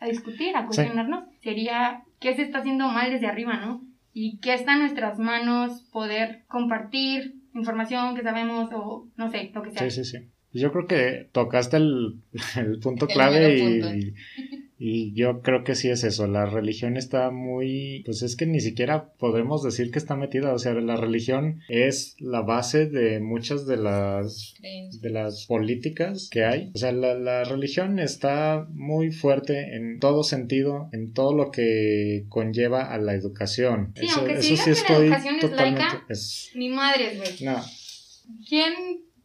a discutir, a cuestionarnos, sería qué se está haciendo mal desde arriba, ¿no? Y qué está en nuestras manos poder compartir información que sabemos o no sé, lo que sea. Sí, sí, sí. Yo creo que tocaste el, punto clave y, Y yo creo que sí es eso, la religión está muy, pues es que ni siquiera podemos decir que está metida, o sea, la religión es la base de muchas de las, de las políticas que hay. O sea, la, religión está muy fuerte en todo sentido, en todo lo que conlleva a la educación. Sí, aunque eso sí estoy la educación es laica, ni madres, güey. No. ¿Quién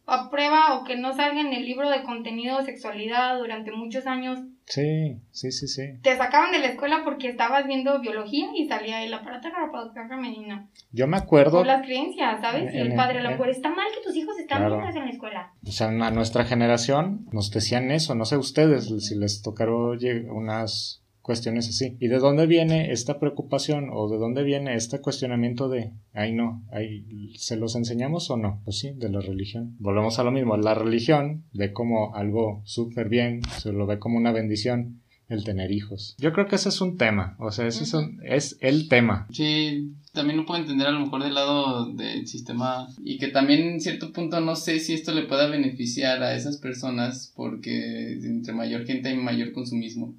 aprueba o que no salga en el libro de contenido de sexualidad durante muchos años. Sí, sí, sí, sí. Te sacaban de la escuela porque estabas viendo biología y salía el aparato reproductor femenino. Yo me acuerdo. Por las creencias, ¿sabes? y el padre, a lo mejor está mal que tus hijos están claro. en la escuela. O sea, a nuestra generación nos decían eso, no sé ustedes si les tocaron unas cuestiones así. ¿Y de dónde viene esta preocupación o de dónde viene este cuestionamiento de, ay no, ay, ¿se los enseñamos o no? Pues sí, de la religión. Volvemos a lo mismo, la religión ve como algo súper bien, se lo ve como una bendición el tener hijos. Yo creo que ese es un tema, o sea, ese es, es el tema. Sí, también lo puedo entender a lo mejor del lado del sistema y que también en cierto punto no sé si esto le pueda beneficiar a esas personas porque entre mayor gente hay mayor consumismo.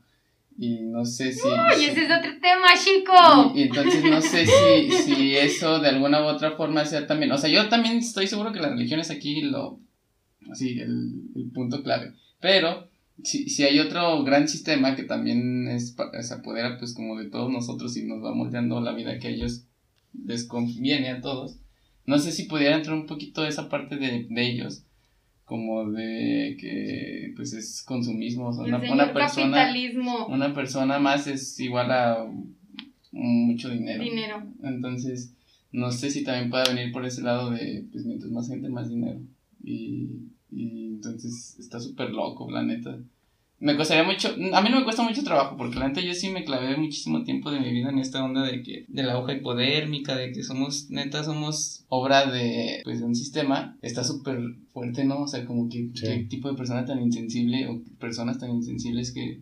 Y no sé si... ¡Uy, ese es otro tema, chico! Y, entonces no sé si, si eso de alguna u otra forma sea también... O sea, yo también estoy seguro que la religión es aquí lo... Así, el, el punto clave. Pero si, si hay otro gran sistema que también es, se apodera pues como de todos nosotros y nos va moldeando la vida que a ellos les conviene a todos. No sé si pudiera entrar un poquito esa parte de, de ellos como de que pues es consumismo, una, una persona una persona más es igual a mucho dinero. Dinero. Entonces, no sé si también puede venir por ese lado de pues mientras más gente más dinero. Y, y entonces está súper loco, la neta me costaría mucho, a mí no me cuesta mucho trabajo, porque la neta yo sí me clavé muchísimo tiempo de mi vida en esta onda de que, de la hoja hipodérmica, de que somos, neta, somos obra de, pues, de un sistema, está súper fuerte, ¿no? O sea, como que, qué tipo de persona tan insensible, o personas tan insensibles que,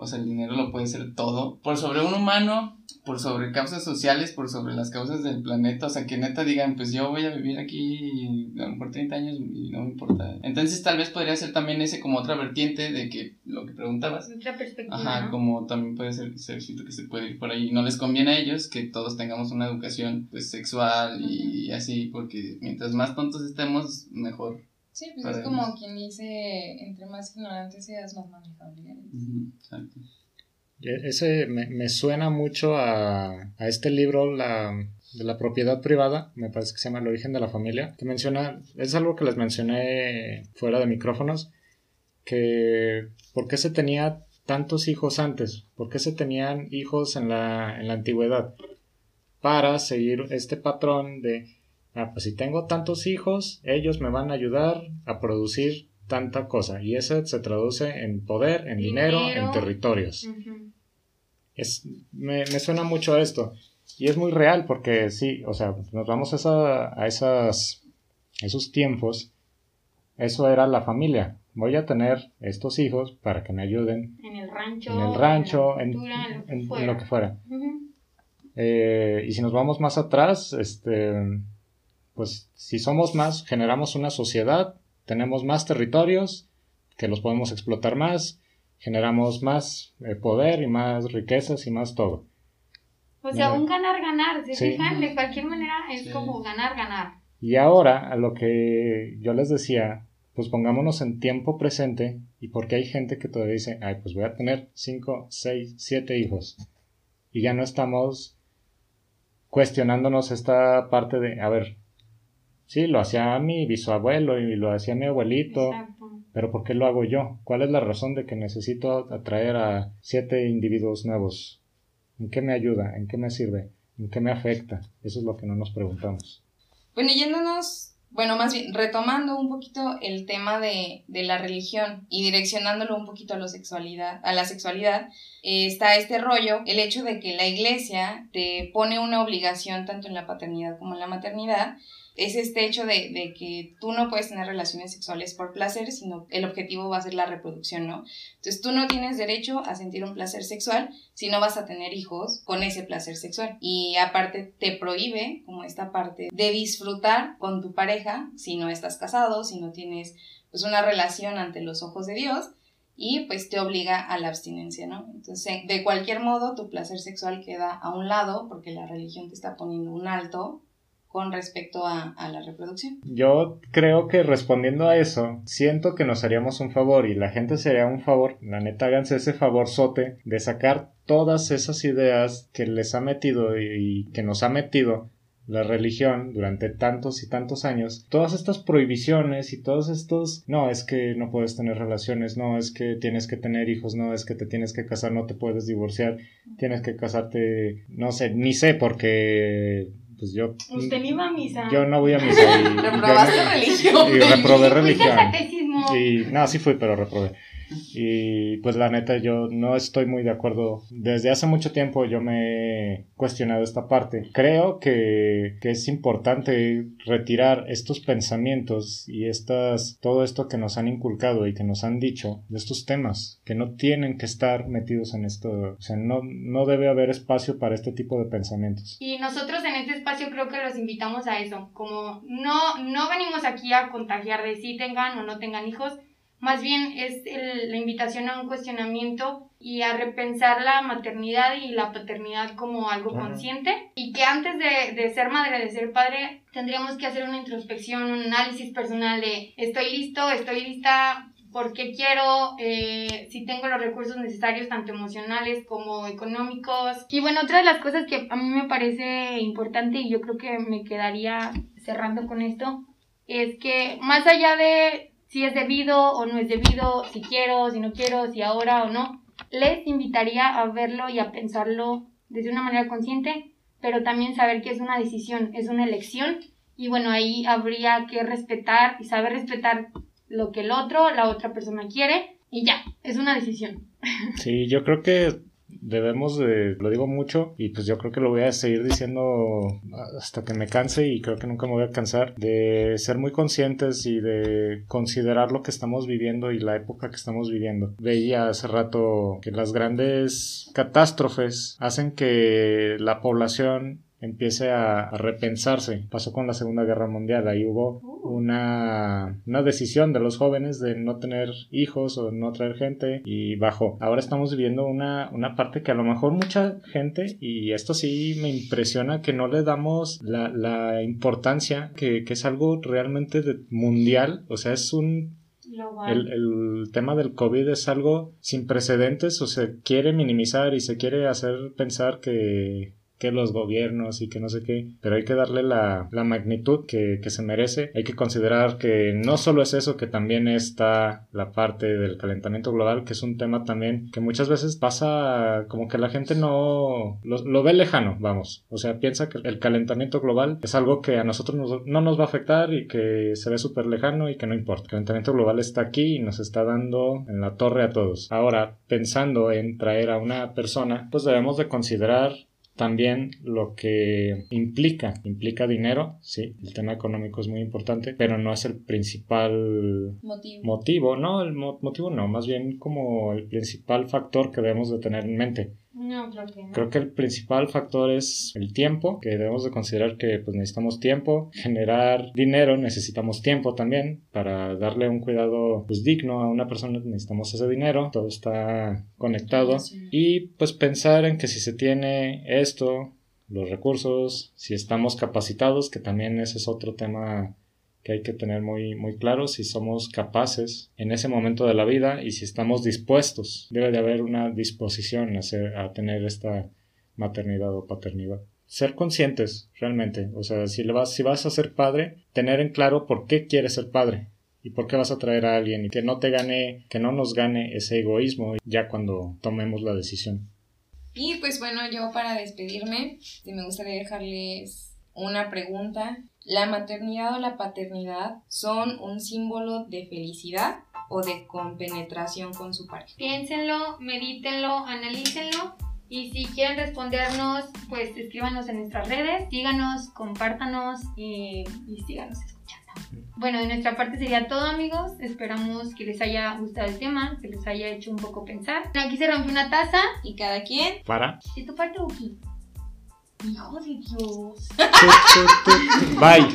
o sea, el dinero lo puede ser todo, por sobre un humano, por sobre causas sociales, por sobre las causas del planeta, o sea, que neta digan, pues yo voy a vivir aquí a lo mejor 30 años y no me importa. Entonces tal vez podría ser también ese como otra vertiente de que lo que preguntabas. Otra perspectiva. Ajá, como también puede ser, ser que se puede ir por ahí. No les conviene a ellos que todos tengamos una educación pues sexual y así, porque mientras más tontos estemos, mejor. Sí, pues es como quien dice, entre más ignorante seas, más manejable exacto. E, ese me, suena mucho a, este libro, la, de la propiedad privada, me parece que se llama El origen de la familia, que menciona, es algo que les mencioné fuera de micrófonos, que por qué se tenía tantos hijos antes, por qué se tenían hijos en la, en la antigüedad, para seguir este patrón de, ah, pues si tengo tantos hijos, ellos me van a ayudar a producir tanta cosa, y eso se traduce en poder, en dinero, en territorios me, suena mucho a esto. Y es muy real porque sí, o sea, nos vamos a, a esas, esos tiempos. Eso era la familia. Voy a tener estos hijos para que me ayuden. En el rancho. En el rancho, en, lo, que fuera. Eh, y si nos vamos más atrás, este, pues si somos más, generamos una sociedad, tenemos más territorios que los podemos explotar más, generamos más eh, poder y más riquezas y más todo. O sea, un ganar-ganar, ¿se fijan? De cualquier manera es como ganar-ganar. Y ahora, a lo que yo les decía, pues pongámonos en tiempo presente y porque hay gente que todavía dice, ay, pues voy a tener 5, 6, 7 hijos. Y ya no estamos cuestionándonos esta parte de, a ver, sí, lo hacía mi bisabuelo y lo hacía mi abuelito. Pero ¿por qué lo hago yo? ¿Cuál es la razón de que necesito atraer a siete individuos nuevos? ¿En qué me ayuda? ¿En qué me sirve? ¿En qué me afecta? Eso es lo que no nos preguntamos. Bueno, yéndonos, bueno, más bien retomando un poquito el tema de, de la religión y direccionándolo un poquito a, la sexualidad, a la sexualidad, eh, está este rollo, el hecho de que la iglesia te pone una obligación tanto en la paternidad como en la maternidad es este hecho de, de, que tú no puedes tener relaciones sexuales por placer, sino el objetivo va a ser la reproducción, ¿no? Entonces tú no tienes derecho a sentir un placer sexual si no vas a tener hijos con ese placer sexual. Y aparte te prohíbe como esta parte de disfrutar con tu pareja si no estás casado, si no tienes pues una relación ante los ojos de Dios y pues te obliga a la abstinencia, ¿no? Entonces, de cualquier modo, tu placer sexual queda a un lado porque la religión te está poniendo un alto con respecto a, la reproducción. Yo creo que respondiendo a eso, siento que nos haríamos un favor y la gente sería un favor, la neta háganse ese favor sote de sacar todas esas ideas que les ha metido y que nos ha metido la religión durante tantos y tantos años, todas estas prohibiciones y todos estos, no, es que no puedes tener relaciones, no, es que tienes que tener hijos, no, es que te tienes que casar, no te puedes divorciar, tienes que casarte, no sé, ni sé porque pues yo... Usted ni va a misa. Yo no voy a misa. Y, Reprobaste religión. Y reprobé religión. Y no, sí fui, pero reprobé. Y pues la neta yo no estoy muy de acuerdo. Desde hace mucho tiempo yo me he cuestionado esta parte. Creo que, que es importante retirar estos pensamientos y estas, todo esto que nos han inculcado y que nos han dicho de estos temas, que no tienen que estar metidos en esto. O sea, no, no debe haber espacio para este tipo de pensamientos. Y nosotros en este espacio creo que los invitamos a eso. Como no, no venimos aquí a contagiar de si tengan o no tengan hijos más bien es la invitación a un cuestionamiento y a repensar la maternidad y la paternidad como algo consciente. Y que antes de, ser madre, de ser padre, tendríamos que hacer una introspección, un análisis personal de estoy listo, estoy lista, por qué quiero, eh, si tengo los recursos necesarios, tanto emocionales como económicos. Y bueno, otra de las cosas que a mí me parece importante y yo creo que me quedaría cerrando con esto, es que más allá de si es debido o no es debido, si quiero, si no quiero, si ahora o no. Les invitaría a verlo y a pensarlo desde una manera consciente, pero también saber que es una decisión, es una elección y bueno, ahí habría que respetar y saber respetar lo que el otro, la otra persona quiere y ya, es una decisión. Sí, yo creo que debemos de, lo digo mucho y pues yo creo que lo voy a seguir diciendo hasta que me canse y creo que nunca me voy a cansar de ser muy conscientes y de considerar lo que estamos viviendo y la época que estamos viviendo. Veía hace rato que las grandes catástrofes hacen que la población empiece a, repensarse. Pasó con la Segunda Guerra Mundial, ahí hubo uh. una, una decisión de los jóvenes de no tener hijos o no traer gente y bajó. Ahora estamos viviendo una, una parte que a lo mejor mucha gente, y esto sí me impresiona, que no le damos la, la importancia, que, que es algo realmente mundial, o sea, es un el, el, tema del COVID es algo sin precedentes o se quiere minimizar y se quiere hacer pensar que, que los gobiernos y que no sé qué, pero hay que darle la, la magnitud que, que, se merece. Hay que considerar que no solo es eso, que también está la parte del calentamiento global, que es un tema también que muchas veces pasa como que la gente no lo, ve lejano, vamos. O sea, piensa que el calentamiento global es algo que a nosotros no nos va a afectar y que se ve súper lejano y que no importa. El calentamiento global está aquí y nos está dando en la torre a todos. Ahora, pensando en traer a una persona, pues debemos de considerar también lo que implica, implica dinero, sí, el tema económico es muy importante, pero no es el principal motivo, no, el motivo no, más bien como el principal factor que debemos de tener en mente. No, creo que Creo que el principal factor es el tiempo, que debemos de considerar que pues, necesitamos tiempo, generar dinero, necesitamos tiempo también. Para darle un cuidado pues, digno a una persona, necesitamos ese dinero, todo está conectado. Y pues pensar en que si se tiene esto, los recursos, si estamos capacitados, que también ese es otro tema hay que tener muy, muy claro si somos capaces en ese momento de la vida y si estamos dispuestos. Debe de haber una disposición a, tener esta maternidad o paternidad. Ser conscientes, realmente. O sea, si, vas, si vas a ser padre, tener en claro por qué quieres ser padre y por qué vas a traer a alguien y que no te gane, que no nos gane ese egoísmo ya cuando tomemos la decisión. Y pues bueno, yo para despedirme, me gustaría dejarles una pregunta ¿La maternidad o la paternidad son un símbolo de felicidad o de compenetración con su pareja? Piénsenlo, medítenlo, analícenlo y si quieren respondernos, pues escríbanos en nuestras redes, síganos, compártanos y, y síganos escuchando. Bueno, de nuestra parte sería todo amigos, esperamos que les haya gustado el tema, que les haya hecho un poco pensar. Aquí se rompe una taza y cada quien... Para. ¿Y tu parte, Uki? Hijo de Dios. Bye.